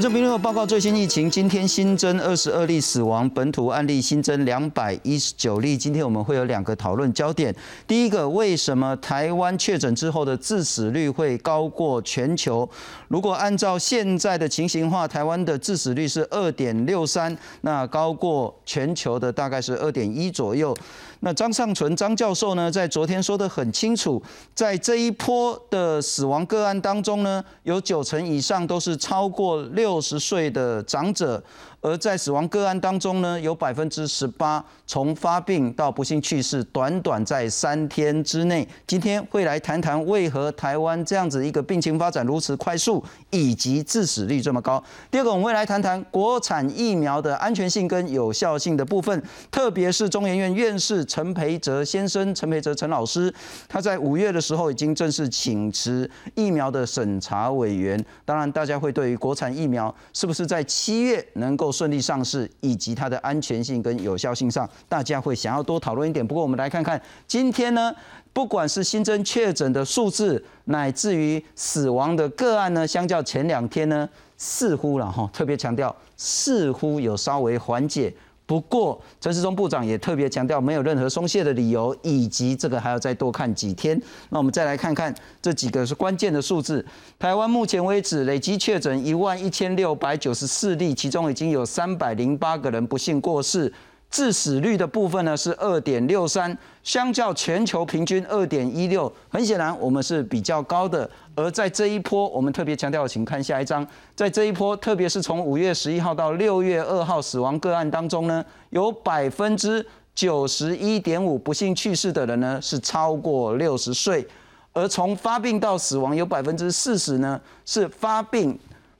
晚上评论报告最新疫情，今天新增二十二例死亡，本土案例新增两百一十九例。今天我们会有两个讨论焦点。第一个，为什么台湾确诊之后的致死率会高过全球？如果按照现在的情形话，台湾的致死率是二点六三，那高过全球的大概是二点一左右。那张尚存张教授呢，在昨天说得很清楚，在这一波的死亡个案当中呢，有九成以上都是超过六十岁的长者。而在死亡个案当中呢，有百分之十八从发病到不幸去世，短短在三天之内。今天会来谈谈为何台湾这样子一个病情发展如此快速，以及致死率这么高。第二个，我们会来谈谈国产疫苗的安全性跟有效性的部分，特别是中研院院士陈培哲先生，陈培哲陈老师，他在五月的时候已经正式请辞疫苗的审查委员。当然，大家会对于国产疫苗是不是在七月能够顺利上市，以及它的安全性跟有效性上，大家会想要多讨论一点。不过，我们来看看今天呢，不管是新增确诊的数字，乃至于死亡的个案呢，相较前两天呢，似乎了哈，特别强调，似乎有稍微缓解。不过，陈世忠部长也特别强调，没有任何松懈的理由，以及这个还要再多看几天。那我们再来看看这几个是关键的数字。台湾目前为止累计确诊一万一千六百九十四例，其中已经有三百零八个人不幸过世。致死率的部分呢是二点六三，相较全球平均二点一六，很显然我们是比较高的。而在这一波，我们特别强调，请看下一章，在这一波，特别是从五月十一号到六月二号死亡个案当中呢，有百分之九十一点五不幸去世的人呢是超过六十岁，而从发病到死亡有百分之四十呢是发病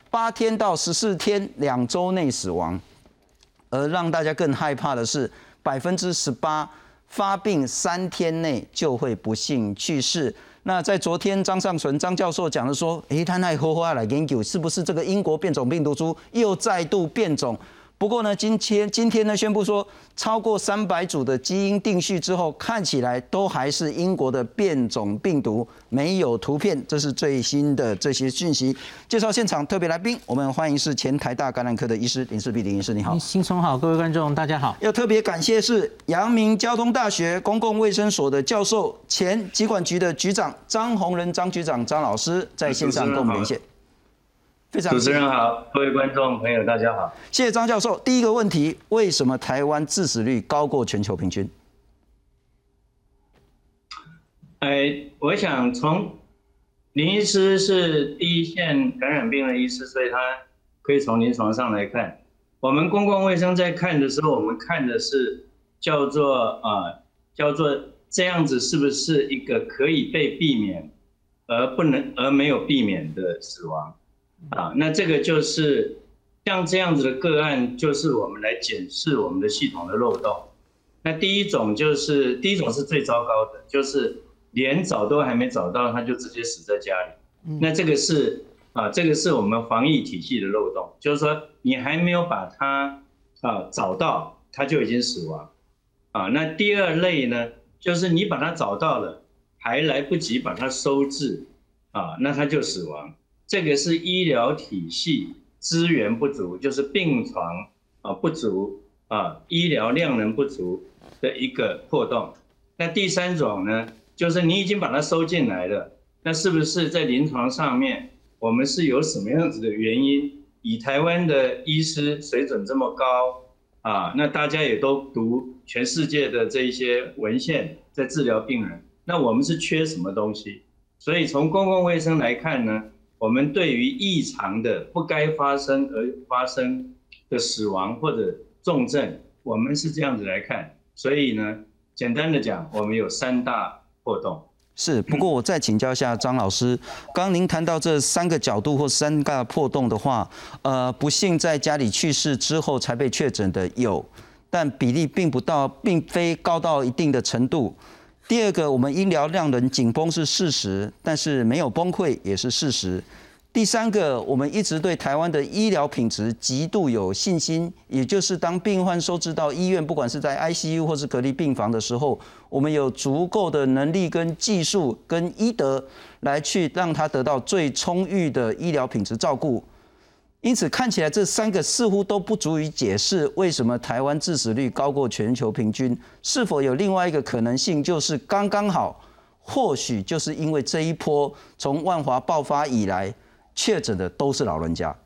八天到十四天两周内死亡。而让大家更害怕的是，百分之十八发病三天内就会不幸去世。那在昨天，张尚存张教授讲的说，诶，他那后话来研究，是不是这个英国变种病毒株又再度变种？不过呢，今天今天呢宣布说，超过三百组的基因定序之后，看起来都还是英国的变种病毒，没有图片，这是最新的这些讯息。介绍现场特别来宾，我们欢迎是前台大感染科的医师林世碧林医师，你好。新春好，各位观众大家好。要特别感谢是阳明交通大学公共卫生所的教授、前疾管局的局长张宏仁张局长张老师在线上跟我们连线。非常主持人好，各位观众朋友大家好，谢谢张教授。第一个问题，为什么台湾致死率高过全球平均？哎，我想从林医师是第一线感染病的医师，所以他可以从临床上来看。我们公共卫生在看的时候，我们看的是叫做啊，叫做这样子是不是一个可以被避免而不能而没有避免的死亡？啊，那这个就是像这样子的个案，就是我们来检视我们的系统的漏洞。那第一种就是第一种是最糟糕的，就是连找都还没找到，他就直接死在家里。那这个是啊，这个是我们防疫体系的漏洞，就是说你还没有把他啊找到，他就已经死亡。啊，那第二类呢，就是你把他找到了，还来不及把他收治，啊，那他就死亡。这个是医疗体系资源不足，就是病床啊不足啊，医疗量能不足的一个破洞。那第三种呢，就是你已经把它收进来了，那是不是在临床上面，我们是有什么样子的原因？以台湾的医师水准这么高啊，那大家也都读全世界的这一些文献，在治疗病人，那我们是缺什么东西？所以从公共卫生来看呢？我们对于异常的不该发生而发生的死亡或者重症，我们是这样子来看。所以呢，简单的讲，我们有三大破洞。是，不过我再请教一下张老师，刚刚您谈到这三个角度或三大破洞的话，呃，不幸在家里去世之后才被确诊的有，但比例并不到，并非高到一定的程度。第二个，我们医疗量能紧绷是事实，但是没有崩溃也是事实。第三个，我们一直对台湾的医疗品质极度有信心，也就是当病患收治到医院，不管是在 ICU 或是隔离病房的时候，我们有足够的能力跟技术跟医德来去让他得到最充裕的医疗品质照顾。因此看起来这三个似乎都不足以解释为什么台湾致死率高过全球平均。是否有另外一个可能性，就是刚刚好，或许就是因为这一波从万华爆发以来确诊的都是老人家。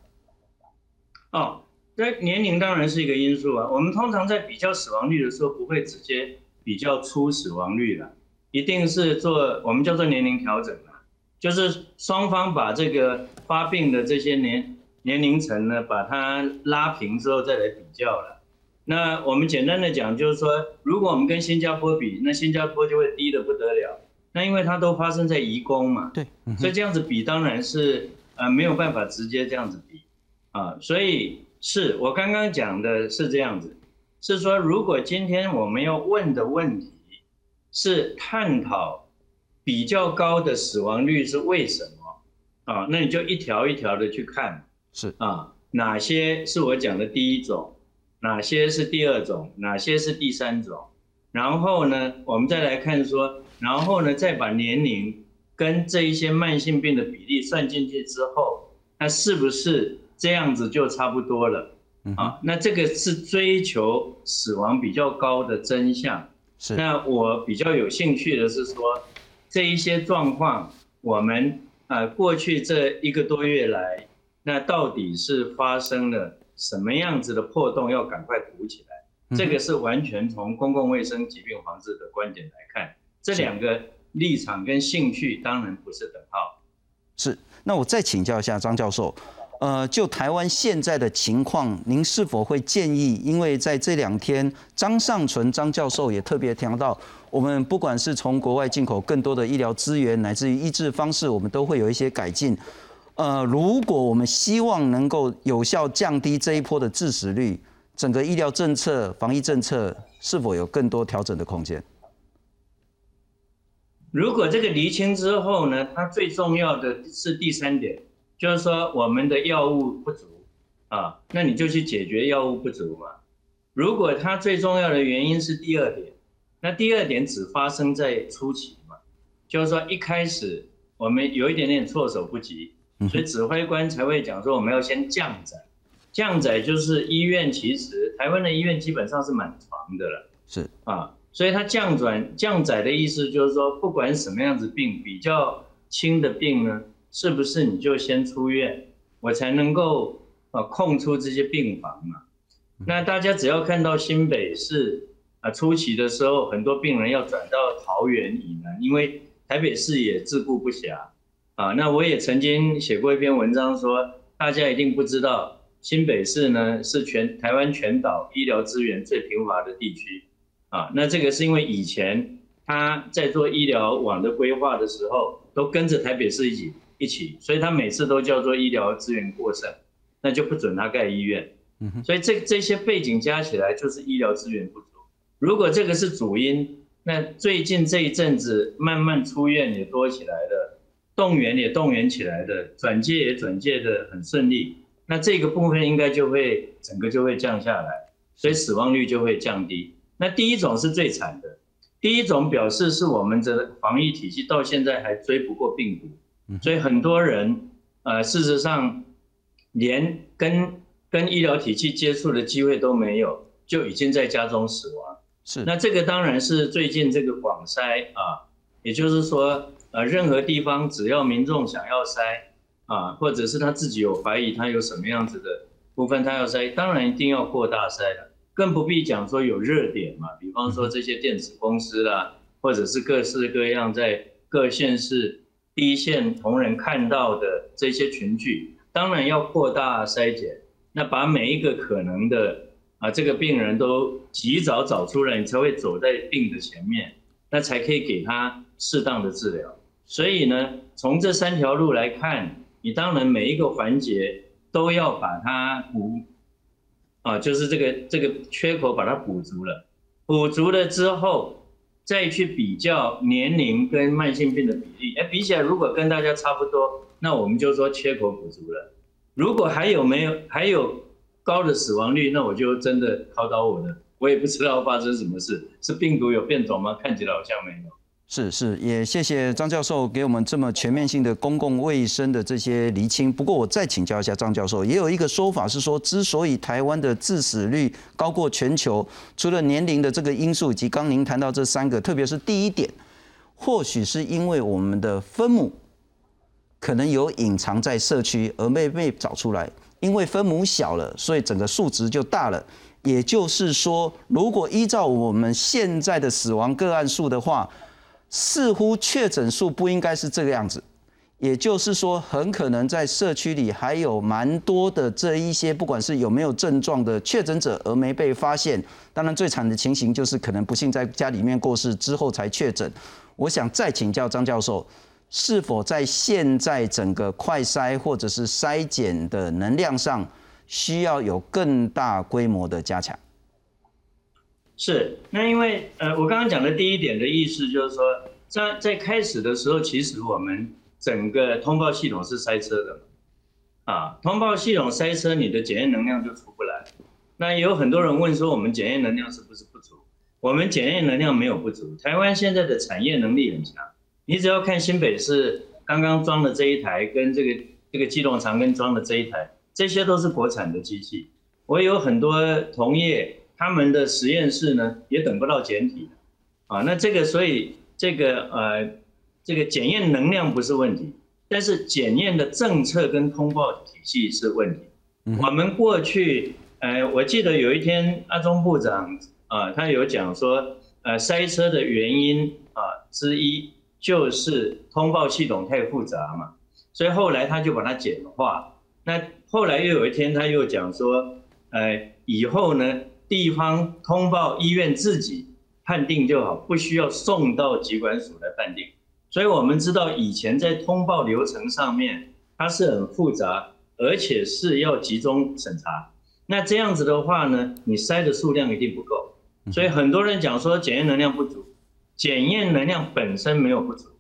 哦，那年龄当然是一个因素啊。我们通常在比较死亡率的时候，不会直接比较出死亡率的，一定是做我们叫做年龄调整啊，就是双方把这个发病的这些年。年龄层呢，把它拉平之后再来比较了。那我们简单的讲，就是说，如果我们跟新加坡比，那新加坡就会低的不得了。那因为它都发生在移工嘛，对，所以这样子比当然是呃没有办法直接这样子比啊。所以是我刚刚讲的是这样子，是说如果今天我们要问的问题是探讨比较高的死亡率是为什么啊，那你就一条一条的去看。是啊，哪些是我讲的第一种，哪些是第二种，哪些是第三种？然后呢，我们再来看说，然后呢，再把年龄跟这一些慢性病的比例算进去之后，那是不是这样子就差不多了？啊，那这个是追求死亡比较高的真相。是，那我比较有兴趣的是说，这一些状况，我们呃过去这一个多月来。那到底是发生了什么样子的破洞？要赶快补起来。这个是完全从公共卫生疾病防治的观点来看，这两个立场跟兴趣当然不是等号。是。那我再请教一下张教授，呃，就台湾现在的情况，您是否会建议？因为在这两天，张尚存张教授也特别提到，我们不管是从国外进口更多的医疗资源，乃至于医治方式，我们都会有一些改进。呃，如果我们希望能够有效降低这一波的致死率，整个医疗政策、防疫政策是否有更多调整的空间？如果这个厘清之后呢，它最重要的是第三点，就是说我们的药物不足啊，那你就去解决药物不足嘛。如果它最重要的原因是第二点，那第二点只发生在初期嘛，就是说一开始我们有一点点措手不及。所以指挥官才会讲说，我们要先降载，降载就是医院其实台湾的医院基本上是满床的了，是啊，所以它降转降载的意思就是说，不管什么样子病，比较轻的病呢，是不是你就先出院，我才能够啊空出这些病房嘛？那大家只要看到新北市啊初期的时候，很多病人要转到桃园以南，因为台北市也自顾不暇。啊，那我也曾经写过一篇文章，说大家一定不知道，新北市呢是全台湾全岛医疗资源最贫乏的地区。啊，那这个是因为以前他在做医疗网的规划的时候，都跟着台北市一起一起，所以他每次都叫做医疗资源过剩，那就不准他盖医院。嗯所以这这些背景加起来就是医疗资源不足。如果这个是主因，那最近这一阵子慢慢出院也多起来了。动员也动员起来的，转介也转介的很顺利，那这个部分应该就会整个就会降下来，所以死亡率就会降低。那第一种是最惨的，第一种表示是我们的防疫体系到现在还追不过病毒，所以很多人呃事实上连跟跟医疗体系接触的机会都没有，就已经在家中死亡。是，那这个当然是最近这个广筛啊，也就是说。呃，任何地方只要民众想要筛啊，或者是他自己有怀疑，他有什么样子的部分他要筛，当然一定要扩大筛了，更不必讲说有热点嘛，比方说这些电子公司啦，或者是各式各样在各县市第一线同仁看到的这些群聚，当然要扩大筛检，那把每一个可能的啊这个病人都及早找出来，你才会走在病的前面，那才可以给他适当的治疗。所以呢，从这三条路来看，你当然每一个环节都要把它补，啊，就是这个这个缺口把它补足了，补足了之后，再去比较年龄跟慢性病的比例，哎，比起来如果跟大家差不多，那我们就说缺口补足了。如果还有没有还有高的死亡率，那我就真的考倒我了，我也不知道发生什么事，是病毒有变种吗？看起来好像没有。是是，也谢谢张教授给我们这么全面性的公共卫生的这些厘清。不过我再请教一下张教授，也有一个说法是说，之所以台湾的致死率高过全球，除了年龄的这个因素，以及刚您谈到这三个，特别是第一点，或许是因为我们的分母可能有隐藏在社区而没被找出来，因为分母小了，所以整个数值就大了。也就是说，如果依照我们现在的死亡个案数的话，似乎确诊数不应该是这个样子。也就是说，很可能在社区里还有蛮多的这一些，不管是有没有症状的确诊者而没被发现。当然，最惨的情形就是可能不幸在家里面过世之后才确诊。我想再请教张教授，是否在现在整个快筛或者是筛检的能量上？需要有更大规模的加强。是，那因为呃，我刚刚讲的第一点的意思就是说，在在开始的时候，其实我们整个通报系统是塞车的，啊，通报系统塞车，你的检验能量就出不来。那有很多人问说，我们检验能量是不是不足？我们检验能量没有不足，台湾现在的产业能力很强。你只要看新北市刚刚装的这一台，跟这个这个机动长跟装的这一台。这些都是国产的机器，我有很多同业，他们的实验室呢也等不到简体，啊，那这个所以这个呃这个检验能量不是问题，但是检验的政策跟通报体系是问题。我们过去，呃，我记得有一天阿中部长啊，他有讲说，呃，塞车的原因啊之一就是通报系统太复杂嘛，所以后来他就把它简化。那后来又有一天，他又讲说，呃，以后呢，地方通报医院自己判定就好，不需要送到疾管署来判定。所以我们知道以前在通报流程上面，它是很复杂，而且是要集中审查。那这样子的话呢，你筛的数量一定不够。所以很多人讲说检验能量不足，检验能量本身没有不足，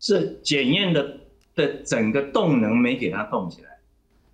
是检验的的整个动能没给它动起来。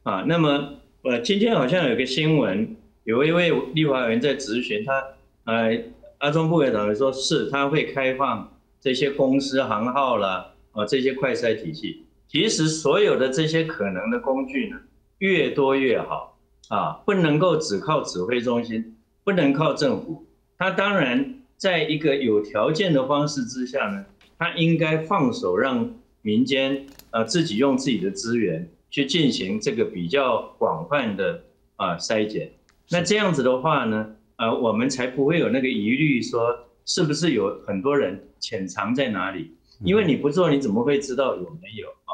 啊，那么呃，今天好像有个新闻，有一位立法委员在质询他，呃，阿中部委长说是他会开放这些公司行号啦，啊，这些快筛体系。其实所有的这些可能的工具呢，越多越好啊，不能够只靠指挥中心，不能靠政府。他当然在一个有条件的方式之下呢，他应该放手让民间呃自己用自己的资源。去进行这个比较广泛的啊筛检，那这样子的话呢，呃，我们才不会有那个疑虑，说是不是有很多人潜藏在哪里？因为你不做，你怎么会知道有没有啊？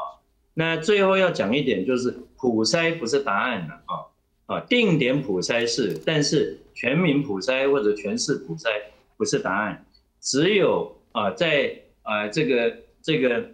那最后要讲一点，就是普筛不是答案了啊啊，定点普筛是，但是全民普筛或者全市普筛不是答案，只有啊在啊这个这个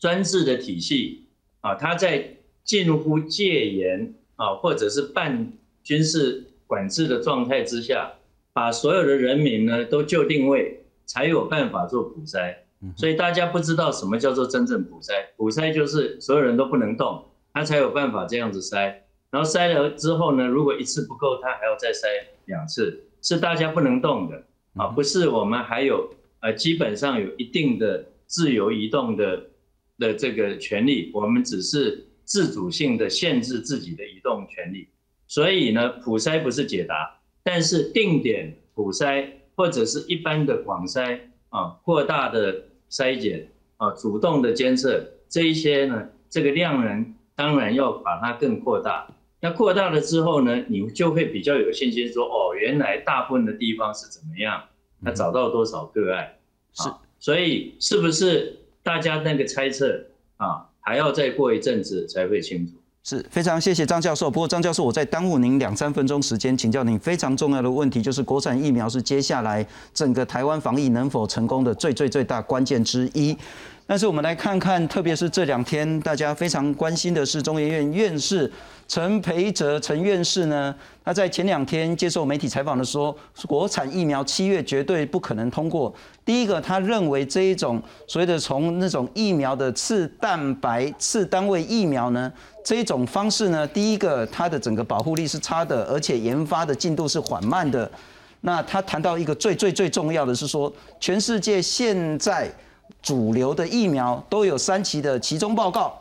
专制的体系啊，它在近乎戒严啊，或者是半军事管制的状态之下，把所有的人民呢都就定位，才有办法做普筛。所以大家不知道什么叫做真正普筛，普筛就是所有人都不能动，他才有办法这样子筛。然后筛了之后呢，如果一次不够，他还要再筛两次，是大家不能动的啊，不是我们还有呃基本上有一定的自由移动的的这个权利，我们只是。自主性的限制自己的移动权利，所以呢，普筛不是解答，但是定点普筛或者是一般的广筛啊，扩大的筛检啊，主动的监测这一些呢，这个量能当然要把它更扩大。那扩大了之后呢，你就会比较有信心说，哦，原来大部分的地方是怎么样，那找到多少个案？是，所以是不是大家那个猜测啊？还要再过一阵子才会清楚。是非常谢谢张教授。不过张教授，我再耽误您两三分钟时间，请教您非常重要的问题，就是国产疫苗是接下来整个台湾防疫能否成功的最最最大关键之一。但是我们来看看，特别是这两天大家非常关心的是中研院院士陈培哲陈院士呢，他在前两天接受媒体采访的时候，国产疫苗七月绝对不可能通过。第一个，他认为这一种所谓的从那种疫苗的次蛋白次单位疫苗呢，这一种方式呢，第一个它的整个保护力是差的，而且研发的进度是缓慢的。那他谈到一个最最最重要的是说，全世界现在。主流的疫苗都有三期的其中报告，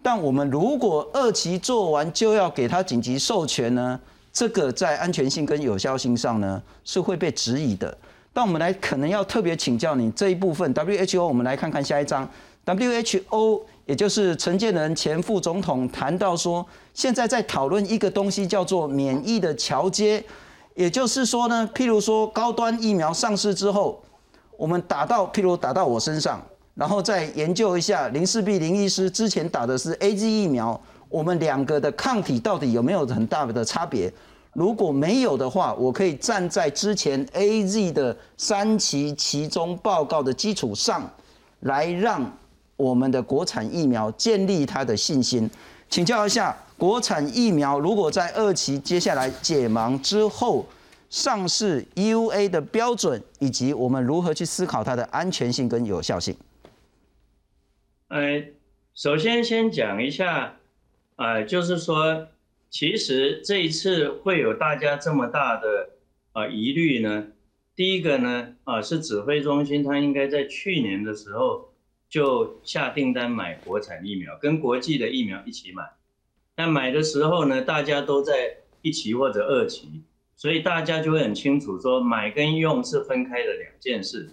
但我们如果二期做完就要给他紧急授权呢？这个在安全性跟有效性上呢是会被质疑的。但我们来可能要特别请教你这一部分，WHO，我们来看看下一章，WHO 也就是陈建仁前副总统谈到说，现在在讨论一个东西叫做免疫的桥接，也就是说呢，譬如说高端疫苗上市之后。我们打到，譬如打到我身上，然后再研究一下林世璧林医师之前打的是 A Z 疫苗，我们两个的抗体到底有没有很大的差别？如果没有的话，我可以站在之前 A Z 的三期其中报告的基础上，来让我们的国产疫苗建立它的信心。请教一下，国产疫苗如果在二期接下来解盲之后。上市 U A 的标准，以及我们如何去思考它的安全性跟有效性。呃，首先先讲一下，呃，就是说，其实这一次会有大家这么大的呃疑虑呢。第一个呢，啊，是指挥中心它应该在去年的时候就下订单买国产疫苗，跟国际的疫苗一起买。那买的时候呢，大家都在一期或者二期。所以大家就会很清楚，说买跟用是分开的两件事。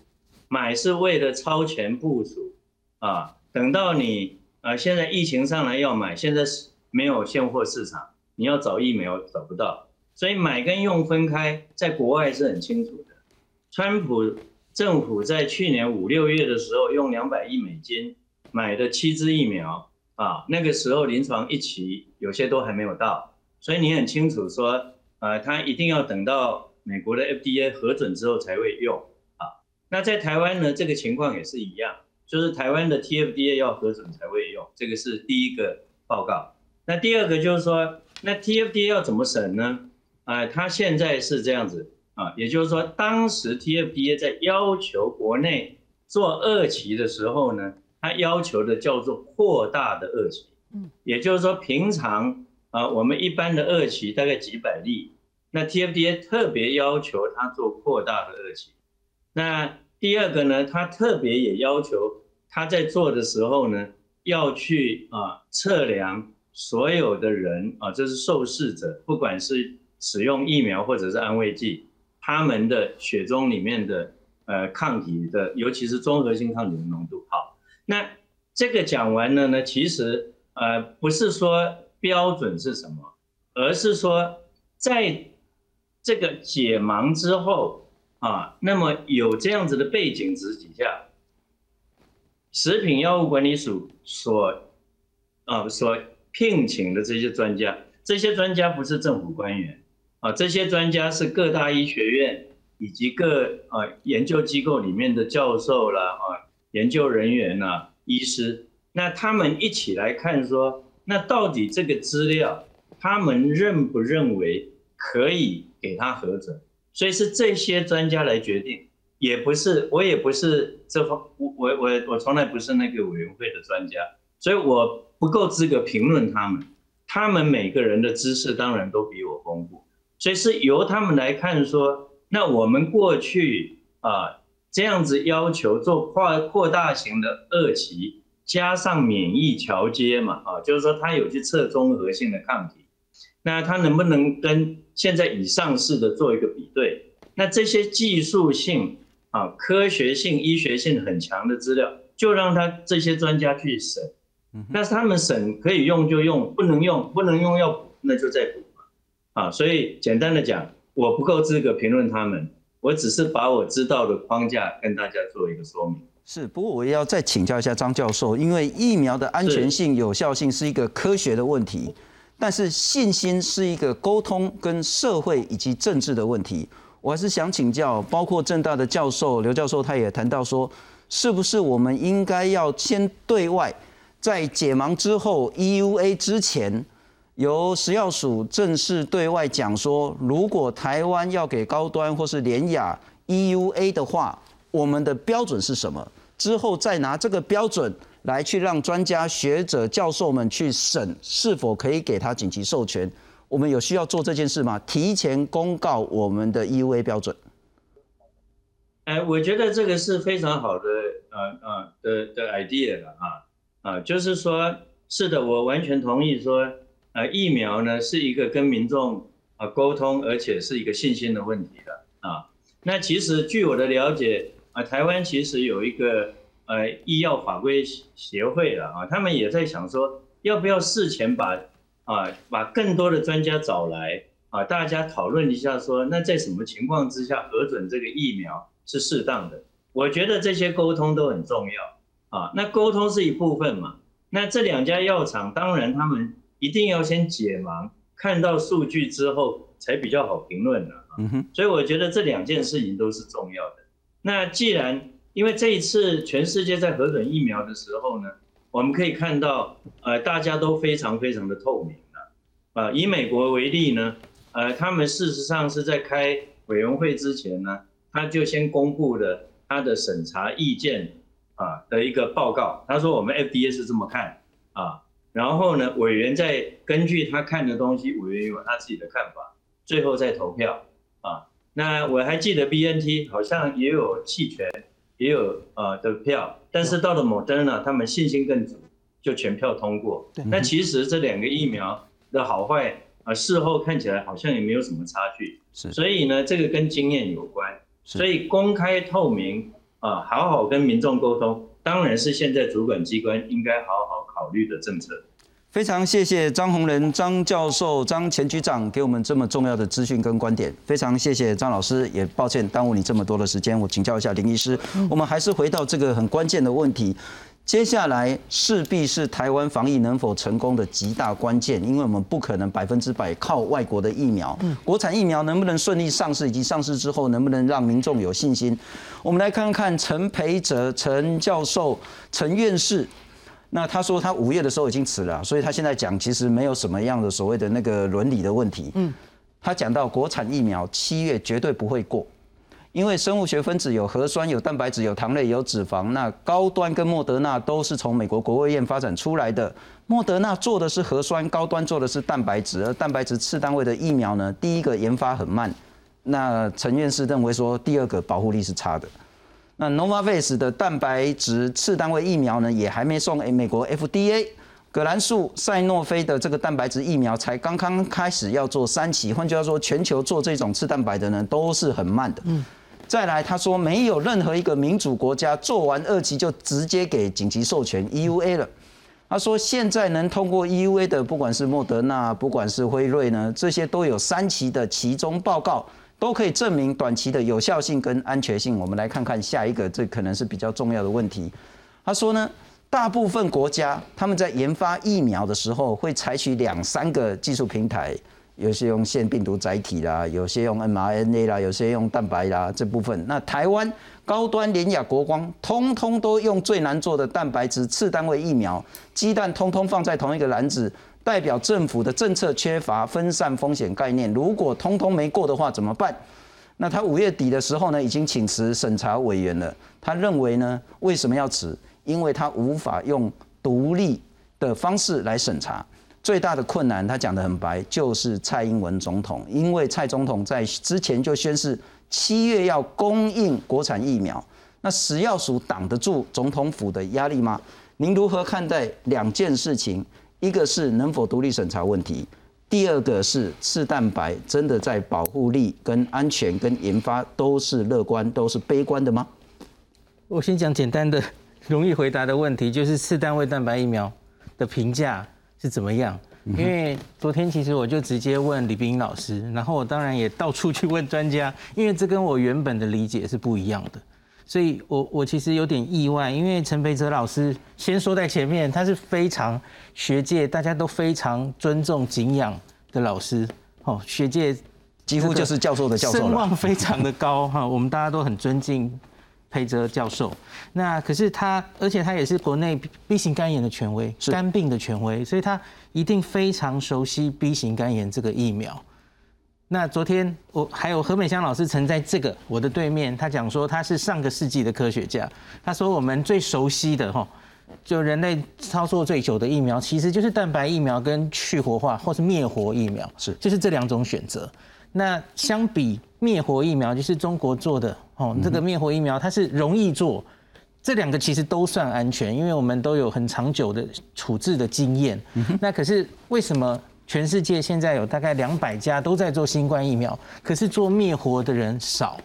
买是为了超前部署，啊，等到你啊现在疫情上来要买，现在是没有现货市场，你要找疫苗找不到，所以买跟用分开，在国外是很清楚的。川普政府在去年五六月的时候，用两百亿美金买的七支疫苗，啊，那个时候临床一期有些都还没有到，所以你很清楚说。呃，他一定要等到美国的 FDA 核准之后才会用啊。那在台湾呢，这个情况也是一样，就是台湾的 TFDA 要核准才会用，这个是第一个报告。那第二个就是说，那 TFDA 要怎么审呢？啊，他现在是这样子啊，也就是说，当时 TFDA 在要求国内做二期的时候呢，他要求的叫做扩大的二期，嗯，也就是说平常。啊，我们一般的二期大概几百例，那 TFDA 特别要求他做扩大的二期。那第二个呢，他特别也要求他在做的时候呢，要去啊测量所有的人啊，这是受试者，不管是使用疫苗或者是安慰剂，他们的血中里面的呃抗体的，尤其是综合性抗体的浓度。好，那这个讲完了呢，其实呃不是说。标准是什么？而是说，在这个解盲之后啊，那么有这样子的背景值底下，食品药物管理署所啊所聘请的这些专家，这些专家不是政府官员啊，这些专家是各大医学院以及各啊研究机构里面的教授啦啊研究人员呐医师，那他们一起来看说。那到底这个资料，他们认不认为可以给他核准？所以是这些专家来决定，也不是我也不是这方我我我我从来不是那个委员会的专家，所以我不够资格评论他们。他们每个人的知识当然都比我丰富，所以是由他们来看说，那我们过去啊这样子要求做扩扩大型的二期。加上免疫调节嘛，啊，就是说它有去测综合性的抗体，那它能不能跟现在已上市的做一个比对？那这些技术性啊、科学性、医学性很强的资料，就让他这些专家去审。那他们审可以用就用，不能用不能用要补，那就再补嘛。啊，所以简单的讲，我不够资格评论他们，我只是把我知道的框架跟大家做一个说明。是，不过我也要再请教一下张教授，因为疫苗的安全性、有效性是一个科学的问题，但是信心是一个沟通跟社会以及政治的问题。我还是想请教，包括正大的教授刘教授，他也谈到说，是不是我们应该要先对外，在解盲之后 EUA 之前，由食药署正式对外讲说，如果台湾要给高端或是联雅 EUA 的话，我们的标准是什么？之后再拿这个标准来去让专家学者教授们去审是否可以给他紧急授权，我们有需要做这件事吗？提前公告我们的 EUA 标准。哎，我觉得这个是非常好的呃呃的的 idea 了啊啊，就是说，是的，我完全同意说，呃，疫苗呢是一个跟民众啊沟通，而且是一个信心的问题的啊。那其实据我的了解啊，台湾其实有一个呃医药法规协会了啊，他们也在想说，要不要事前把啊把更多的专家找来。啊，大家讨论一下，说那在什么情况之下核准这个疫苗是适当的？我觉得这些沟通都很重要啊。那沟通是一部分嘛。那这两家药厂当然他们一定要先解盲，看到数据之后才比较好评论的。嗯哼。所以我觉得这两件事情都是重要的。那既然因为这一次全世界在核准疫苗的时候呢，我们可以看到，呃，大家都非常非常的透明了。啊，以美国为例呢。呃，他们事实上是在开委员会之前呢，他就先公布了他的审查意见啊的一个报告。他说我们 FDA 是这么看啊，然后呢，委员再根据他看的东西，委员有他自己的看法，最后再投票啊。那我还记得 BNT 好像也有弃权，也有呃的票，但是到了某登呢，他们信心更足，就全票通过。那其实这两个疫苗的好坏。啊，事后看起来好像也没有什么差距，是，所以呢，这个跟经验有关，所以公开透明啊，好好跟民众沟通，当然是现在主管机关应该好好考虑的政策。非常谢谢张宏仁张教授、张前局长给我们这么重要的资讯跟观点，非常谢谢张老师，也抱歉耽误你这么多的时间，我请教一下林医师，我们还是回到这个很关键的问题。接下来势必是台湾防疫能否成功的极大关键，因为我们不可能百分之百靠外国的疫苗，国产疫苗能不能顺利上市，以及上市之后能不能让民众有信心？我们来看看陈培哲陈教授陈院士，那他说他五月的时候已经辞了，所以他现在讲其实没有什么样的所谓的那个伦理的问题。嗯，他讲到国产疫苗七月绝对不会过。因为生物学分子有核酸、有蛋白质、有糖类、有脂肪，那高端跟莫德纳都是从美国国务院发展出来的。莫德纳做的是核酸，高端做的是蛋白质，而蛋白质次单位的疫苗呢，第一个研发很慢。那陈院士认为说，第二个保护力是差的。那 Novavax 的蛋白质次单位疫苗呢，也还没送诶美国 FDA。葛兰素、赛诺菲的这个蛋白质疫苗才刚刚开始要做三期，换句话说，全球做这种次蛋白的呢，都是很慢的。嗯。再来，他说没有任何一个民主国家做完二期就直接给紧急授权 EUA 了。他说现在能通过 EUA 的，不管是莫德纳，不管是辉瑞呢，这些都有三期的其中报告，都可以证明短期的有效性跟安全性。我们来看看下一个，这可能是比较重要的问题。他说呢，大部分国家他们在研发疫苗的时候会采取两三个技术平台。有些用腺病毒载体啦，有些用 mRNA 啦，有些用蛋白啦，这部分。那台湾高端联雅国光，通通都用最难做的蛋白质次单位疫苗，鸡蛋通通放在同一个篮子，代表政府的政策缺乏分散风险概念。如果通通没过的话怎么办？那他五月底的时候呢，已经请辞审查委员了。他认为呢，为什么要辞？因为他无法用独立的方式来审查。最大的困难，他讲得很白，就是蔡英文总统，因为蔡总统在之前就宣誓七月要供应国产疫苗，那食药署挡得住总统府的压力吗？您如何看待两件事情？一个是能否独立审查问题，第二个是次蛋白真的在保护力、跟安全、跟研发都是乐观、都是悲观的吗？我先讲简单的、容易回答的问题，就是次单位蛋白疫苗的评价。是怎么样？因为昨天其实我就直接问李冰老师，然后我当然也到处去问专家，因为这跟我原本的理解是不一样的，所以我我其实有点意外。因为陈培哲老师先说在前面，他是非常学界大家都非常尊重敬仰的老师，哦，学界几乎就是教授的教授声望非常的高哈，我们大家都很尊敬。佩哲教授，那可是他，而且他也是国内 B 型肝炎的权威，肝病的权威，所以他一定非常熟悉 B 型肝炎这个疫苗。那昨天我还有何美香老师曾在这个我的对面，他讲说他是上个世纪的科学家，他说我们最熟悉的哈，就人类操作最久的疫苗，其实就是蛋白疫苗跟去活化或是灭活疫苗，是就是这两种选择。那相比灭活疫苗，就是中国做的哦，这个灭活疫苗它是容易做，这两个其实都算安全，因为我们都有很长久的处置的经验。那可是为什么全世界现在有大概两百家都在做新冠疫苗，可是做灭活的人少？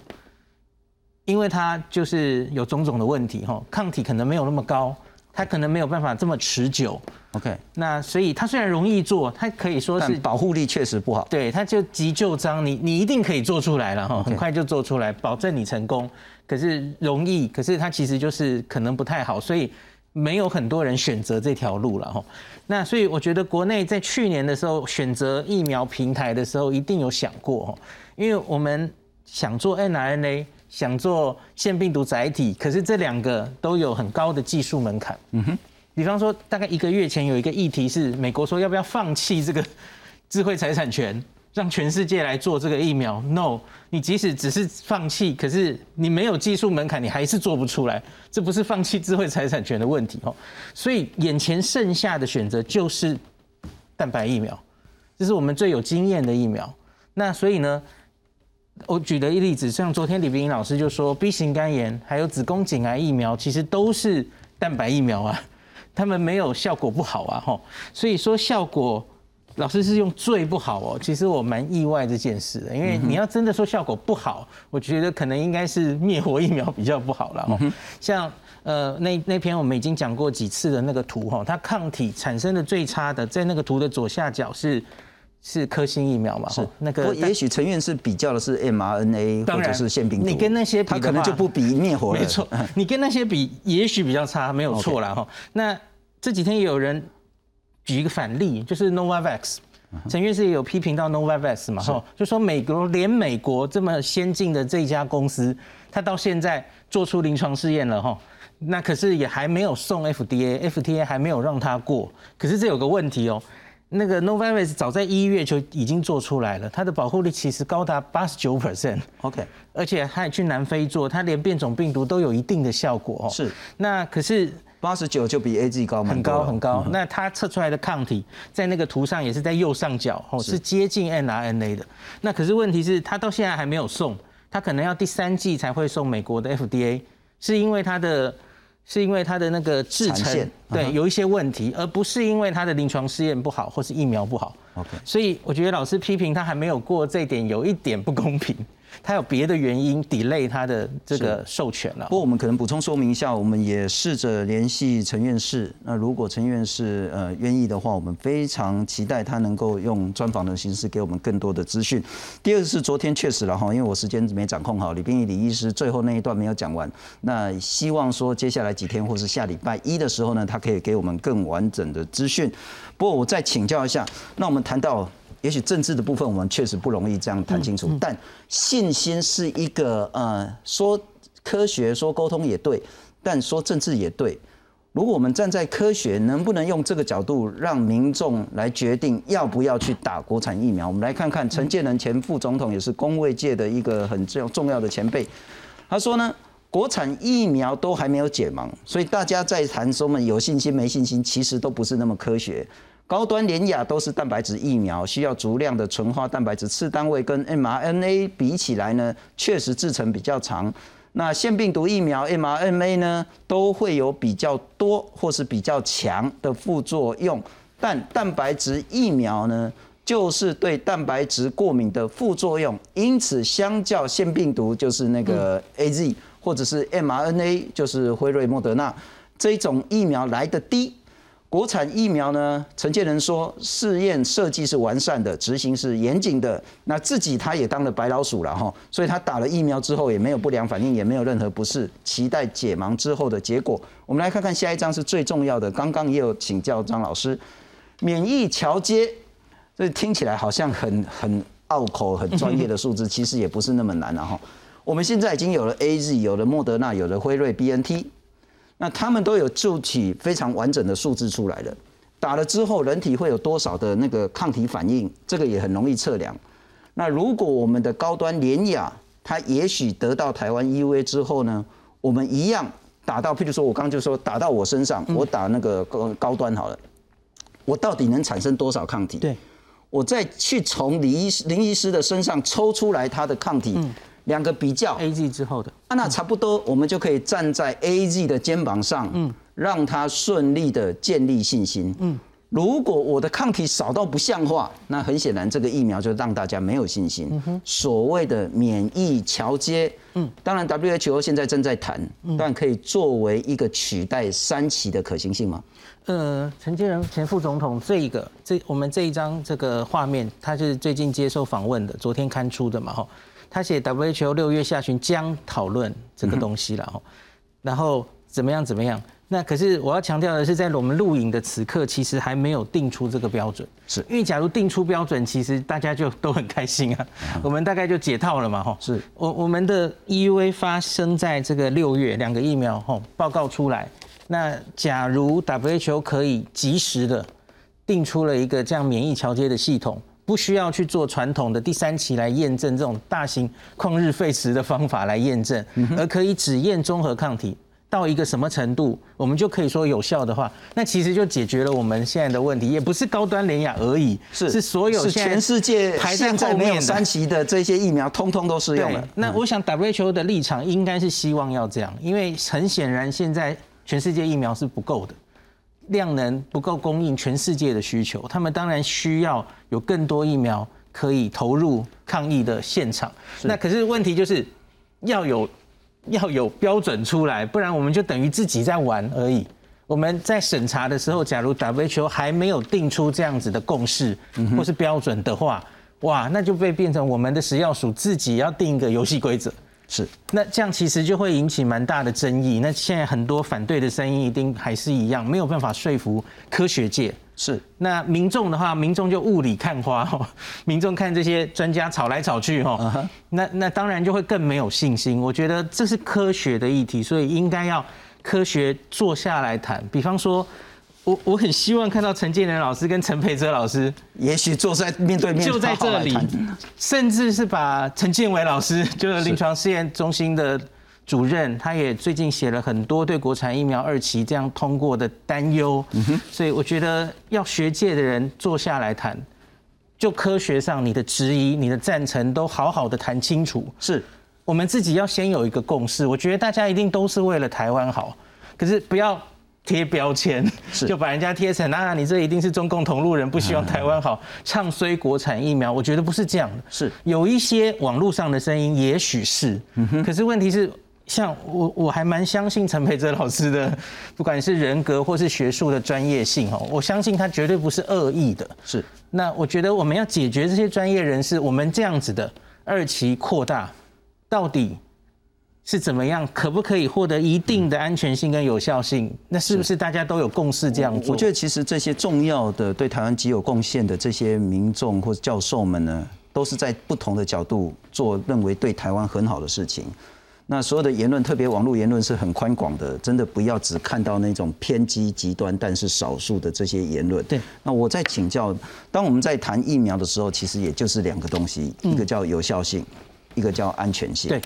因为它就是有种种的问题哈，抗体可能没有那么高，它可能没有办法这么持久。OK，那所以它虽然容易做，它可以说是保护力确实不好。对，它就急救章，你你一定可以做出来了哈，很快就做出来，保证你成功。可是容易，可是它其实就是可能不太好，所以没有很多人选择这条路了哈。那所以我觉得国内在去年的时候选择疫苗平台的时候，一定有想过，因为我们想做 mRNA。想做腺病毒载体，可是这两个都有很高的技术门槛。嗯哼，比方说，大概一个月前有一个议题是，美国说要不要放弃这个智慧财产权，让全世界来做这个疫苗？No，你即使只是放弃，可是你没有技术门槛，你还是做不出来。这不是放弃智慧财产权的问题哦。所以眼前剩下的选择就是蛋白疫苗，这是我们最有经验的疫苗。那所以呢？我举的一例子，像昨天李冰英老师就说，B 型肝炎还有子宫颈癌疫苗，其实都是蛋白疫苗啊，他们没有效果不好啊，吼，所以说效果，老师是用最不好哦，其实我蛮意外这件事的，因为你要真的说效果不好，我觉得可能应该是灭活疫苗比较不好了，像呃那那篇我们已经讲过几次的那个图哈，它抗体产生的最差的，在那个图的左下角是。是科兴疫苗嘛？是那个，也许陈院士比较的是 mRNA 或者是腺病毒。你跟那些比，他可能就不比灭活了。没错，你跟那些比，也许比较差，没有错了哈。那这几天也有人举一个反例，就是 Novavax。陈院士也有批评到 Novavax 嘛？哈，就说美国连美国这么先进的这家公司，他到现在做出临床试验了哈，那可是也还没有送 FDA，FDA 还没有让他过。可是这有个问题哦。那个 Novavax 早在一月就已经做出来了，它的保护力其实高达八十九 percent。OK，而且还去南非做，它连变种病毒都有一定的效果哦。是，那可是八十九就比 A G 高很高很高。那它测出来的抗体在那个图上也是在右上角哦，是接近 n R N A 的。那可是问题是它到现在还没有送，它可能要第三季才会送美国的 FDA，是因为它的。是因为它的那个制程对有一些问题，而不是因为它的临床试验不好或是疫苗不好。OK，所以我觉得老师批评他还没有过这一点，有一点不公平。他有别的原因 delay 他的这个授权了。不过我们可能补充说明一下，我们也试着联系陈院士。那如果陈院士呃愿意的话，我们非常期待他能够用专访的形式给我们更多的资讯。第二个是昨天确实了哈，因为我时间没掌控好，李冰义李医师最后那一段没有讲完。那希望说接下来几天或是下礼拜一的时候呢，他可以给我们更完整的资讯。不过我再请教一下，那我们谈到。也许政治的部分我们确实不容易这样谈清楚，但信心是一个呃，说科学说沟通也对，但说政治也对。如果我们站在科学，能不能用这个角度让民众来决定要不要去打国产疫苗？我们来看看陈建仁前副总统，也是工卫界的一个很重重要的前辈，他说呢，国产疫苗都还没有解盲，所以大家在谈说们有信心没信心，其实都不是那么科学。高端廉雅都是蛋白质疫苗，需要足量的纯化蛋白质，次单位跟 mRNA 比起来呢，确实制程比较长。那腺病毒疫苗 mRNA 呢，都会有比较多或是比较强的副作用，但蛋白质疫苗呢，就是对蛋白质过敏的副作用，因此相较腺病毒就是那个 AZ 或者是 mRNA 就是辉瑞、莫德纳这种疫苗来的低。国产疫苗呢？陈建仁说，试验设计是完善的，执行是严谨的。那自己他也当了白老鼠了哈，所以他打了疫苗之后也没有不良反应，也没有任何不适。期待解盲之后的结果。我们来看看下一章是最重要的。刚刚也有请教张老师，免疫桥接，这听起来好像很很拗口、很专业的数字，其实也不是那么难了哈。我们现在已经有了 A Z，有了莫德纳，有了辉瑞 B N T。那他们都有具体非常完整的数字出来了，打了之后人体会有多少的那个抗体反应，这个也很容易测量。那如果我们的高端联雅，它也许得到台湾 EUA 之后呢，我们一样打到，譬如说我刚刚就说打到我身上，我打那个高高端好了，我到底能产生多少抗体？对，我再去从李医林医师的身上抽出来他的抗体。两个比较，A G 之后的，啊，那差不多，我们就可以站在 A G 的肩膀上，嗯，让他顺利的建立信心，嗯。如果我的抗体少到不像话，那很显然这个疫苗就让大家没有信心。所谓的免疫桥接，嗯，当然 WHO 现在正在谈，但可以作为一个取代三期的可行性吗？呃，陈建仁前副总统这一个这我们这一张这个画面，他是最近接受访问的，昨天刊出的嘛哈。他写 WHO 六月下旬将讨论这个东西了哈，然后怎么样怎么样。那可是我要强调的是，在我们录影的此刻，其实还没有定出这个标准。是因为假如定出标准，其实大家就都很开心啊，我们大概就解套了嘛，哈。是我我们的 EUA 发生在这个六月，两个疫苗哈报告出来。那假如 WHO 可以及时的定出了一个这样免疫桥接的系统，不需要去做传统的第三期来验证这种大型旷日费时的方法来验证，而可以只验综合抗体。到一个什么程度，我们就可以说有效的话，那其实就解决了我们现在的问题，也不是高端联雅而已，是是所有是全世界排在没有三期的这些疫苗，通通都适用了。那我想 WHO 的立场应该是希望要这样，因为很显然现在全世界疫苗是不够的，量能不够供应全世界的需求，他们当然需要有更多疫苗可以投入抗疫的现场。那可是问题就是要有。要有标准出来，不然我们就等于自己在玩而已。我们在审查的时候，假如 WHO 还没有定出这样子的共识或是标准的话，哇，那就被变成我们的食药署自己要定一个游戏规则。是，那这样其实就会引起蛮大的争议。那现在很多反对的声音一定还是一样，没有办法说服科学界。是，那民众的话，民众就雾里看花哦，民众看这些专家吵来吵去哦，那那当然就会更没有信心。我觉得这是科学的议题，所以应该要科学坐下来谈。比方说，我我很希望看到陈建仁老师跟陈培哲老师，也许坐在面对面就在这里，甚至是把陈建伟老师，就是临床试验中心的。主任他也最近写了很多对国产疫苗二期这样通过的担忧，所以我觉得要学界的人坐下来谈，就科学上你的质疑、你的赞成都好好的谈清楚。是我们自己要先有一个共识。我觉得大家一定都是为了台湾好，可是不要贴标签，就把人家贴成啊，你这一定是中共同路人，不希望台湾好，唱衰国产疫苗。我觉得不是这样的，是有一些网络上的声音，也许是，可是问题是。像我我还蛮相信陈培哲老师的，不管是人格或是学术的专业性哦，我相信他绝对不是恶意的。是，那我觉得我们要解决这些专业人士，我们这样子的二期扩大，到底是怎么样？可不可以获得一定的安全性跟有效性？那是不是大家都有共识这样做？我觉得其实这些重要的对台湾极有贡献的这些民众或教授们呢，都是在不同的角度做认为对台湾很好的事情。那所有的言论，特别网络言论是很宽广的，真的不要只看到那种偏激极端，但是少数的这些言论。对。那我在请教，当我们在谈疫苗的时候，其实也就是两个东西，一个叫有效性，一个叫安全性。对。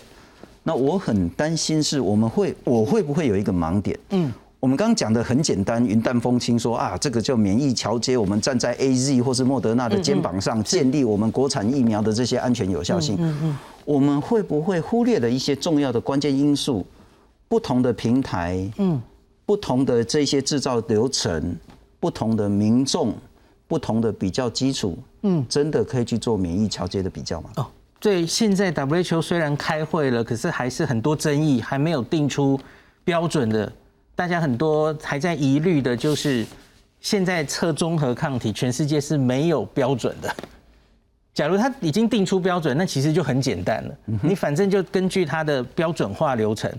那我很担心是我们会，我会不会有一个盲点？嗯。我们刚刚讲的很简单，云淡风轻，说啊，这个叫免疫桥接，我们站在 A Z 或是莫德纳的肩膀上，建立我们国产疫苗的这些安全有效性。嗯嗯。我们会不会忽略了一些重要的关键因素？不同的平台，嗯，不同的这些制造流程，不同的民众，不同的比较基础，嗯，真的可以去做免疫桥接的比较吗？哦，对，现在 WHO 虽然开会了，可是还是很多争议，还没有定出标准的。大家很多还在疑虑的，就是现在测综合抗体，全世界是没有标准的。假如他已经定出标准，那其实就很简单了。你反正就根据它的标准化流程，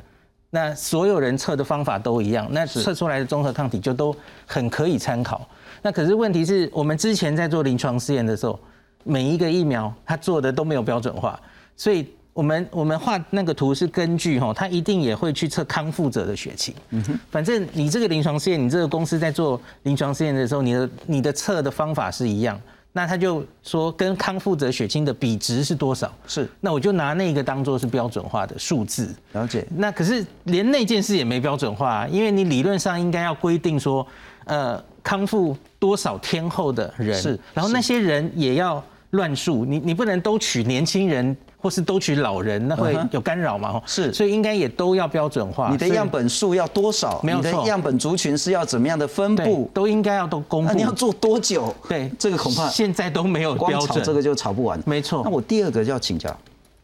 那所有人测的方法都一样，那测出来的综合抗体就都很可以参考。那可是问题是我们之前在做临床试验的时候，每一个疫苗它做的都没有标准化，所以我们我们画那个图是根据哈，它一定也会去测康复者的血清。嗯哼，反正你这个临床试验，你这个公司在做临床试验的时候，你的你的测的方法是一样。那他就说，跟康复者血清的比值是多少？是，那我就拿那个当做是标准化的数字。了解。那可是连那件事也没标准化，因为你理论上应该要规定说，呃，康复多少天后的人是，然后那些人也要乱数，你你不能都取年轻人或是都取老人，那会有干扰嘛？是，所以应该也都要标准化。你的样本数要多少？没有错。样本族群是要怎么样的分布？都应该要都公布。那你要做多久？对，这个恐怕现在都没有标准，这个就吵不完。没错。那我第二个要请教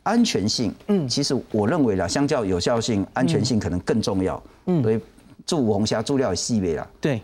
安全性。嗯，其实我认为啦，相较有效性，安全性可能更重要。嗯，所以做五红虾做料细微啦。对，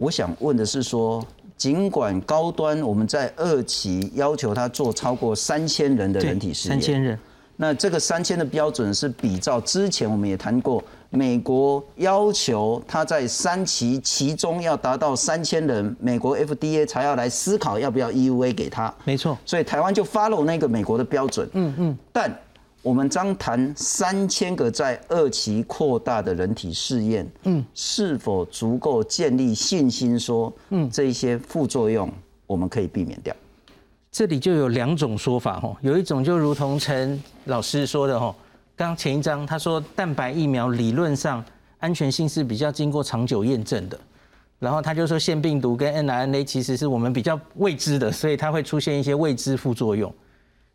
我想问的是说。尽管高端我们在二期要求他做超过三千人的人体试验，三千人，那这个三千的标准是比照之前我们也谈过，美国要求他在三期其中要达到三千人，美国 FDA 才要来思考要不要 EUA 给他，没错，所以台湾就 follow 那个美国的标准，嗯嗯，但。我们将谈三千个在二期扩大的人体试验，嗯，是否足够建立信心？说，嗯，这一些副作用我们可以避免掉。这里就有两种说法哈，有一种就如同陈老师说的哈，刚前一章他说蛋白疫苗理论上安全性是比较经过长久验证的，然后他就说腺病毒跟 n r n a 其实是我们比较未知的，所以它会出现一些未知副作用。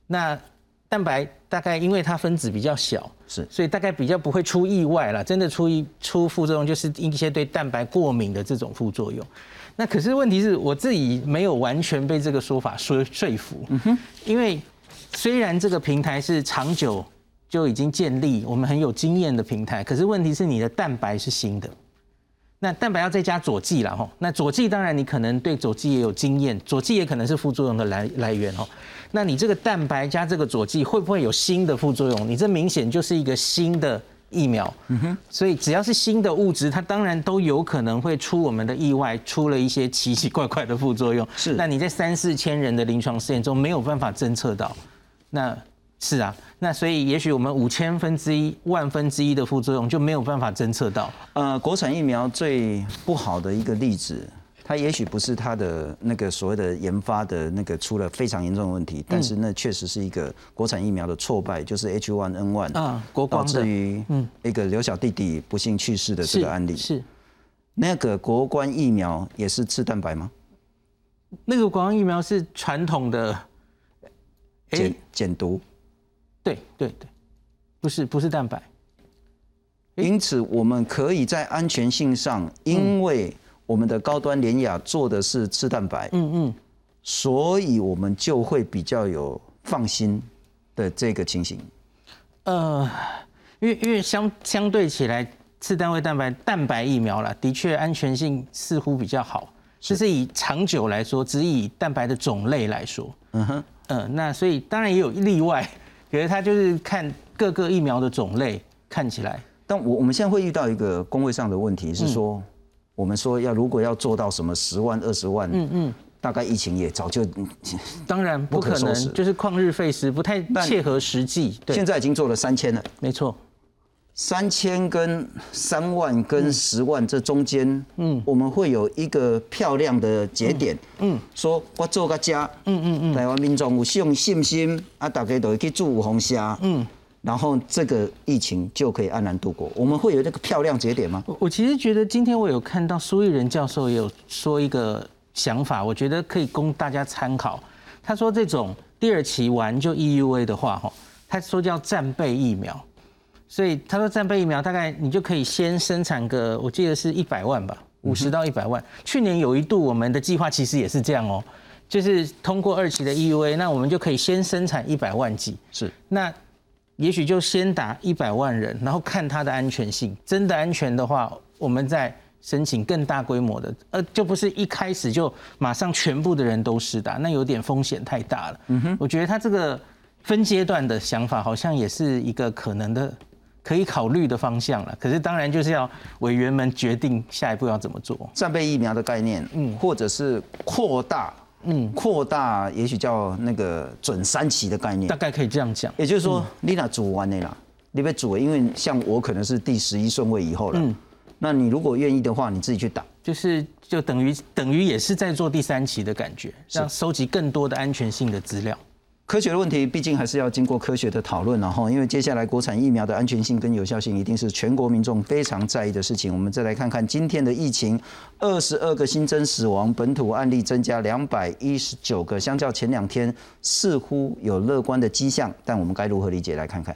那蛋白大概因为它分子比较小，是，所以大概比较不会出意外了。真的出一出副作用，就是一些对蛋白过敏的这种副作用。那可是问题是我自己没有完全被这个说法说说服。嗯哼，因为虽然这个平台是长久就已经建立，我们很有经验的平台，可是问题是你的蛋白是新的。那蛋白要再加佐剂了哈，那佐剂当然你可能对佐剂也有经验，佐剂也可能是副作用的来来源哦。那你这个蛋白加这个佐剂会不会有新的副作用？你这明显就是一个新的疫苗，嗯哼。所以只要是新的物质，它当然都有可能会出我们的意外，出了一些奇奇怪怪的副作用。是。那你在三四千人的临床试验中没有办法侦测到，那。是啊，那所以也许我们五千分之一、万分之一的副作用就没有办法侦测到。呃，国产疫苗最不好的一个例子，它也许不是它的那个所谓的研发的那个出了非常严重的问题，但是那确实是一个国产疫苗的挫败，就是 H1N1 啊，导致于嗯一个刘小弟弟不幸去世的这个案例。是那个国关疫苗也是吃蛋白吗？那个国关疫苗是传统的减减毒。对对对，不是不是蛋白，因此我们可以在安全性上，因为我们的高端联雅做的是吃蛋白，嗯嗯，所以我们就会比较有放心的这个情形。呃，因为因为相相对起来，次单位蛋白蛋白疫苗了，的确安全性似乎比较好，就是以长久来说，只以蛋白的种类来说，嗯哼，嗯，那所以当然也有例外。觉得他就是看各个疫苗的种类看起来，但我我们现在会遇到一个工位上的问题是说，我们说要如果要做到什么十万二十万，嗯嗯，大概疫情也早就当然不可能，就是旷日费时，不太切合实际。现在已经做了三千了，没错。三千跟三万跟十万这中间，嗯，我们会有一个漂亮的节点，嗯，说我做个家，嗯嗯嗯，台湾民众有信信心，啊，大家都会去住五红虾，嗯，然后这个疫情就可以安然度过。我们会有那个漂亮节点吗？我其实觉得今天我有看到苏玉仁教授也有说一个想法，我觉得可以供大家参考。他说这种第二期完就 EUA 的话，哈，他说叫战备疫苗。所以他说战备疫苗大概你就可以先生产个，我记得是一百万吧，五十到一百万。去年有一度我们的计划其实也是这样哦，就是通过二期的 EUA，那我们就可以先生产一百万剂。是，那也许就先打一百万人，然后看它的安全性，真的安全的话，我们再申请更大规模的，呃，就不是一开始就马上全部的人都施打，那有点风险太大了。嗯哼，我觉得他这个分阶段的想法好像也是一个可能的。可以考虑的方向了，可是当然就是要委员们决定下一步要怎么做。战备疫苗的概念，嗯，或者是扩大，嗯，扩大，也许叫那个准三期的概念，大概可以这样讲。也就是说，你那煮完的啦，你别煮，因为像我可能是第十一顺位以后了，嗯，那你如果愿意的话，你自己去打，就是就等于等于也是在做第三期的感觉，让收集更多的安全性的资料。科学的问题毕竟还是要经过科学的讨论，然后因为接下来国产疫苗的安全性跟有效性一定是全国民众非常在意的事情。我们再来看看今天的疫情，二十二个新增死亡本土案例增加两百一十九个，相较前两天似乎有乐观的迹象，但我们该如何理解？来看看。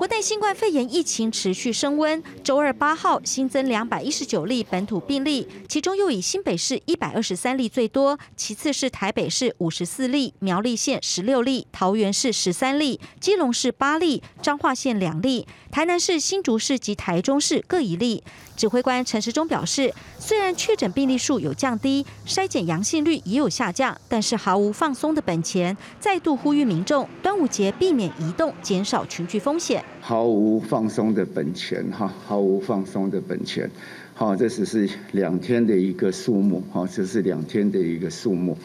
国内新冠肺炎疫情持续升温，周二八号新增两百一十九例本土病例，其中又以新北市一百二十三例最多，其次是台北市五十四例，苗栗县十六例，桃园市十三例，基隆市八例，彰化县两例，台南市、新竹市及台中市各一例。指挥官陈时中表示，虽然确诊病例数有降低，筛检阳性率也有下降，但是毫无放松的本钱，再度呼吁民众端午节避免移动，减少群聚风险。毫无放松的本钱，哈，毫无放松的本钱，好，这只是两天的一个数目，好，这是两天的一个数目。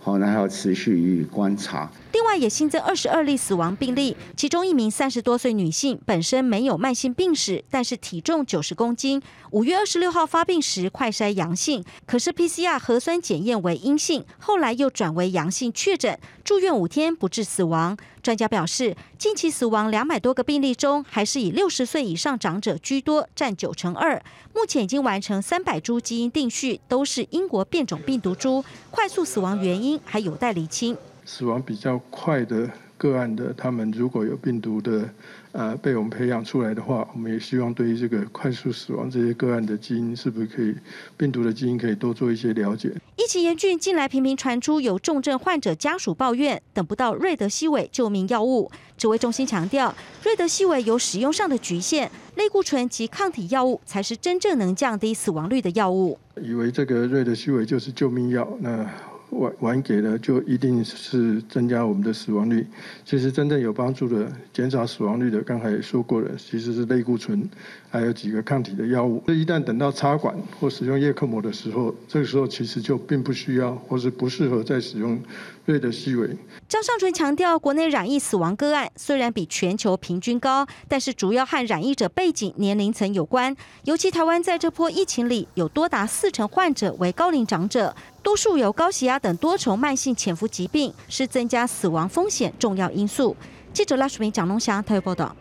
好，那还要持续予以观察。另外，也新增二十二例死亡病例，其中一名三十多岁女性本身没有慢性病史，但是体重九十公斤，五月二十六号发病时快筛阳性，可是 PCR 核酸检验为阴性，后来又转为阳性确诊，住院五天不治死亡。专家表示，近期死亡两百多个病例中，还是以六十岁以上长者居多，占九成二。目前已经完成三百株基因定序，都是英国变种病毒株。快速死亡原因还有待厘清。死亡比较快的个案的，他们如果有病毒的。呃，被我们培养出来的话，我们也希望对于这个快速死亡这些个案的基因，是不是可以病毒的基因可以多做一些了解？疫情严峻，近来频频传出有重症患者家属抱怨等不到瑞德西韦救命药物。指挥中心强调，瑞德西韦有使用上的局限，类固醇及抗体药物才是真正能降低死亡率的药物。以为这个瑞德西韦就是救命药，那。晚晚给了，就一定是增加我们的死亡率。其实真正有帮助的、减少死亡率的，刚才也说过了，其实是类固醇，还有几个抗体的药物。这一旦等到插管或使用叶克膜的时候，这个时候其实就并不需要，或是不适合再使用瑞德西韦。张尚纯强调，国内染疫死亡个案虽然比全球平均高，但是主要和染疫者背景、年龄层有关。尤其台湾在这波疫情里，有多达四成患者为高龄长者。多数有高血压等多重慢性潜伏疾病，是增加死亡风险重要因素。记者拉淑明、蒋龙祥台报道。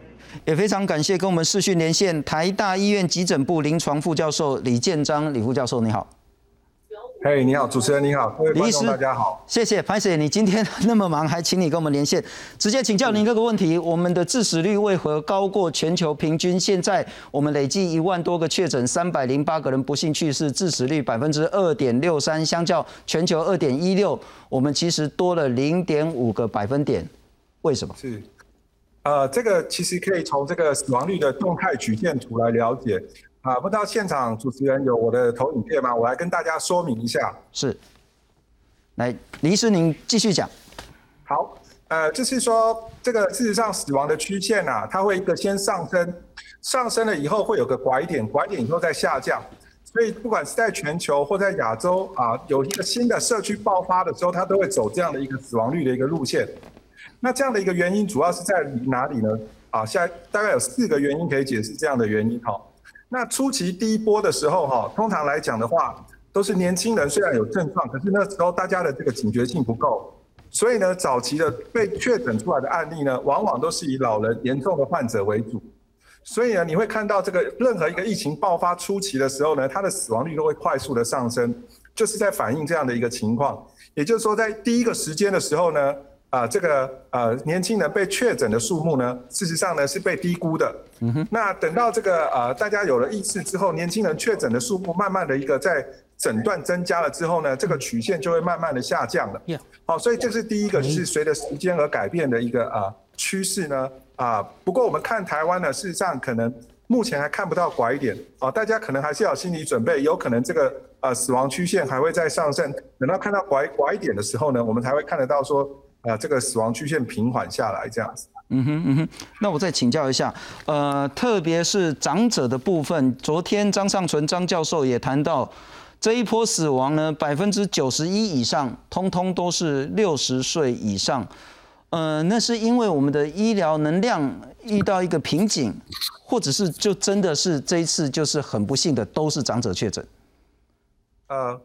也非常感谢跟我们视讯连线台大医院急诊部临床副教授李建章李副教授，你好。嘿，你好，主持人你好，各位观众大家好，谢谢潘 Sir，你今天那么忙，还请你跟我们连线，直接请教您这个问题：我们的致死率为何高过全球平均？现在我们累计一万多个确诊，三百零八个人不幸去世，致死率百分之二点六三，相较全球二点一六，我们其实多了零点五个百分点，为什么？是，呃，这个其实可以从这个死亡率的动态曲线图来了解。啊，不知道现场主持人有我的投影片吗？我来跟大家说明一下。是，来，李医师您继续讲。好，呃，就是说这个事实上死亡的曲线啊，它会一个先上升，上升了以后会有个拐点，拐点以后再下降。所以不管是在全球或在亚洲啊，有一个新的社区爆发的时候，它都会走这样的一个死亡率的一个路线。那这样的一个原因主要是在哪里呢？啊，现在大概有四个原因可以解释这样的原因哈。那初期第一波的时候，哈，通常来讲的话，都是年轻人虽然有症状，可是那时候大家的这个警觉性不够，所以呢，早期的被确诊出来的案例呢，往往都是以老人严重的患者为主。所以呢，你会看到这个任何一个疫情爆发初期的时候呢，它的死亡率都会快速的上升，就是在反映这样的一个情况。也就是说，在第一个时间的时候呢。啊，这个呃年轻人被确诊的数目呢，事实上呢是被低估的。嗯哼。那等到这个呃大家有了意识之后，年轻人确诊的数目慢慢的一个在诊断增加了之后呢，这个曲线就会慢慢的下降了。好，所以这是第一个是随着时间而改变的一个啊趋势呢啊。不过我们看台湾呢，事实上可能目前还看不到拐点啊，大家可能还是要心理准备，有可能这个呃死亡曲线还会再上升。等到看到拐拐点的时候呢，我们才会看得到说。啊，这个死亡曲线平缓下来，这样子。嗯哼嗯哼，那我再请教一下，呃，特别是长者的部分，昨天张尚存张教授也谈到，这一波死亡呢，百分之九十一以上，通通都是六十岁以上。呃，那是因为我们的医疗能量遇到一个瓶颈，或者是就真的是这一次就是很不幸的都是长者确诊。呃，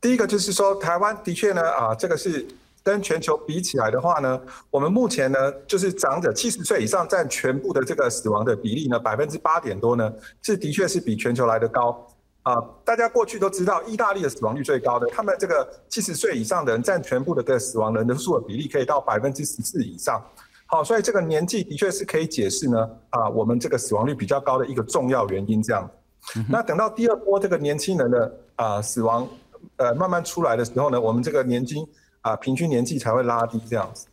第一个就是说，台湾的确呢，啊，这个是。跟全球比起来的话呢，我们目前呢，就是长者七十岁以上占全部的这个死亡的比例呢，百分之八点多呢，是的确是比全球来的高啊。大家过去都知道，意大利的死亡率最高的，他们这个七十岁以上的人占全部的这个死亡人的数的比例可以到百分之十四以上。好，所以这个年纪的确是可以解释呢啊，我们这个死亡率比较高的一个重要原因。这样，那等到第二波这个年轻人的啊死亡呃慢慢出来的时候呢，我们这个年金。啊，平均年纪才会拉低这样子。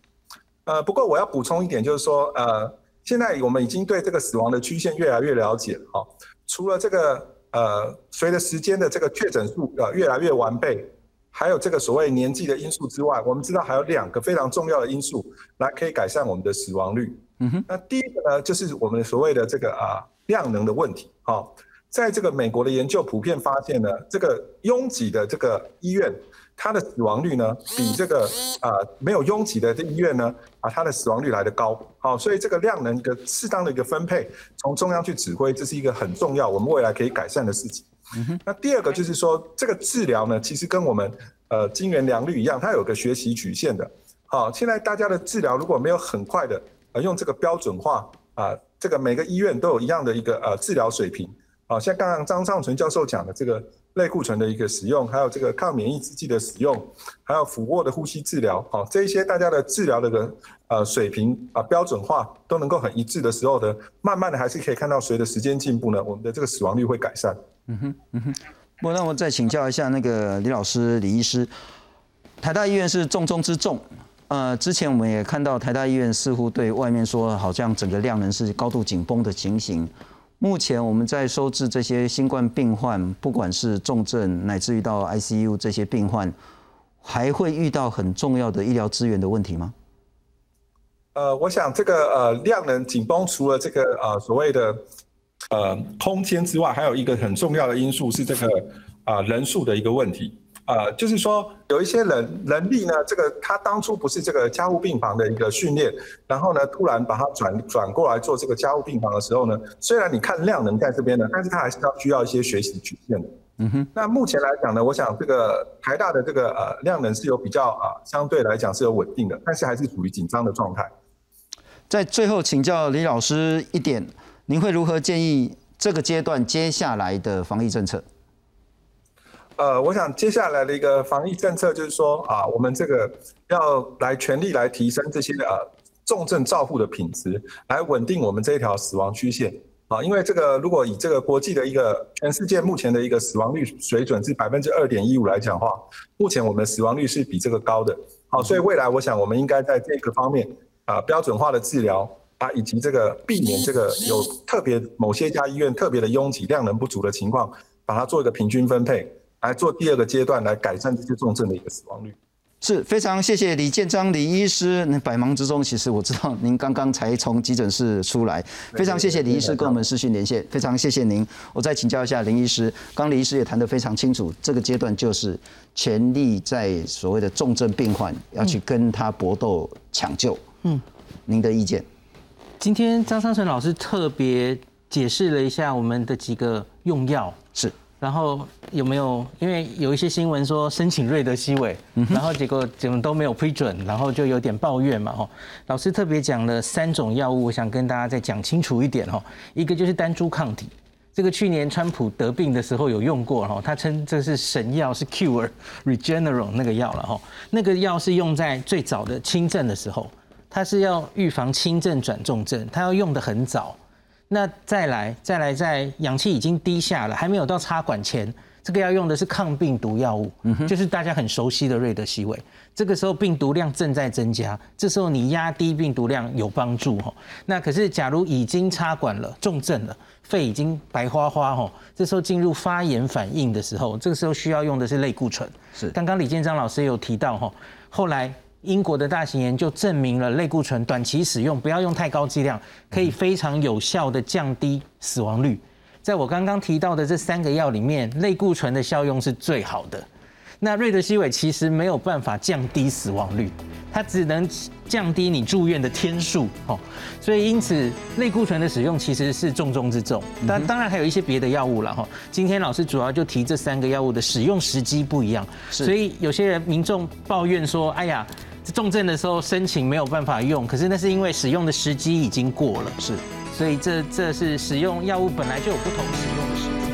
呃，不过我要补充一点，就是说，呃，现在我们已经对这个死亡的曲线越来越了解了。哈，除了这个呃，随着时间的这个确诊数呃越来越完备，还有这个所谓年纪的因素之外，我们知道还有两个非常重要的因素来可以改善我们的死亡率。嗯哼。那第一个呢，就是我们所谓的这个啊量能的问题。好，在这个美国的研究普遍发现呢，这个拥挤的这个医院。它的死亡率呢，比这个呃没有拥挤的这医院呢，啊，它的死亡率来的高。好，所以这个量能一个适当的一个分配，从中央去指挥，这是一个很重要，我们未来可以改善的事情。那第二个就是说，这个治疗呢，其实跟我们呃金元良率一样，它有个学习曲线的。好，现在大家的治疗如果没有很快的呃用这个标准化啊，这个每个医院都有一样的一个呃治疗水平。好，像刚刚张尚存教授讲的这个。类固醇的一个使用，还有这个抗免疫制剂的使用，还有俯卧的呼吸治疗，好，这一些大家的治疗的个呃水平啊标准化都能够很一致的时候呢，慢慢的还是可以看到随着时间进步呢，我们的这个死亡率会改善。嗯哼，嗯哼。我那我再请教一下那个李老师、李医师，台大医院是重中之重，呃，之前我们也看到台大医院似乎对外面说好像整个量能是高度紧绷的情形。目前我们在收治这些新冠病患，不管是重症乃至于到 ICU 这些病患，还会遇到很重要的医疗资源的问题吗？呃，我想这个呃量能紧绷，除了这个呃所谓的呃空间之外，还有一个很重要的因素是这个啊人数的一个问题。呃，就是说有一些人能力呢，这个他当初不是这个加护病房的一个训练，然后呢，突然把他转转过来做这个加护病房的时候呢，虽然你看量能在这边呢，但是他还是要需要一些学习曲线的。嗯哼。那目前来讲呢，我想这个台大的这个呃量能是有比较啊，相对来讲是有稳定的，但是还是处于紧张的状态。在最后请教李老师一点，您会如何建议这个阶段接下来的防疫政策？呃，我想接下来的一个防疫政策就是说啊，我们这个要来全力来提升这些呃重症照护的品质，来稳定我们这一条死亡曲线啊。因为这个如果以这个国际的一个全世界目前的一个死亡率水准是百分之二点一五来讲话，目前我们死亡率是比这个高的。好，所以未来我想我们应该在这个方面啊标准化的治疗啊，以及这个避免这个有特别某些家医院特别的拥挤、量能不足的情况，把它做一个平均分配。来做第二个阶段，来改善这些重症的一个死亡率，是非常谢谢李建章李医师。那百忙之中，其实我知道您刚刚才从急诊室出来，非常谢谢李医师跟我们视讯连线，非常谢谢您。我再请教一下林医师，刚李医师也谈得非常清楚，这个阶段就是全力在所谓的重症病患要去跟他搏斗抢救。嗯，您的意见？今天张昌成老师特别解释了一下我们的几个用药是。然后有没有？因为有一些新闻说申请瑞德西韦，然后结果怎么都没有批准，然后就有点抱怨嘛。哈，老师特别讲了三种药物，我想跟大家再讲清楚一点哈。一个就是单株抗体，这个去年川普得病的时候有用过哈，他称这是神药，是 Cure Regeneron 那个药了哈。那个药是用在最早的轻症的时候，它是要预防轻症转重症，它要用的很早。那再来，再来，在氧气已经低下了，还没有到插管前，这个要用的是抗病毒药物，就是大家很熟悉的瑞德西韦。这个时候病毒量正在增加，这时候你压低病毒量有帮助哈。那可是假如已经插管了，重症了，肺已经白花花哈，这时候进入发炎反应的时候，这个时候需要用的是类固醇。是，刚刚李建章老师有提到哈，后来。英国的大型研究证明了类固醇短期使用不要用太高剂量，可以非常有效的降低死亡率。在我刚刚提到的这三个药里面，类固醇的效用是最好的。那瑞德西韦其实没有办法降低死亡率，它只能降低你住院的天数哦。所以因此类固醇的使用其实是重中之重。但当然还有一些别的药物了哈。今天老师主要就提这三个药物的使用时机不一样，所以有些人民众抱怨说：“哎呀。”重症的时候申请没有办法用，可是那是因为使用的时机已经过了，是，所以这这是使用药物本来就有不同使用的时。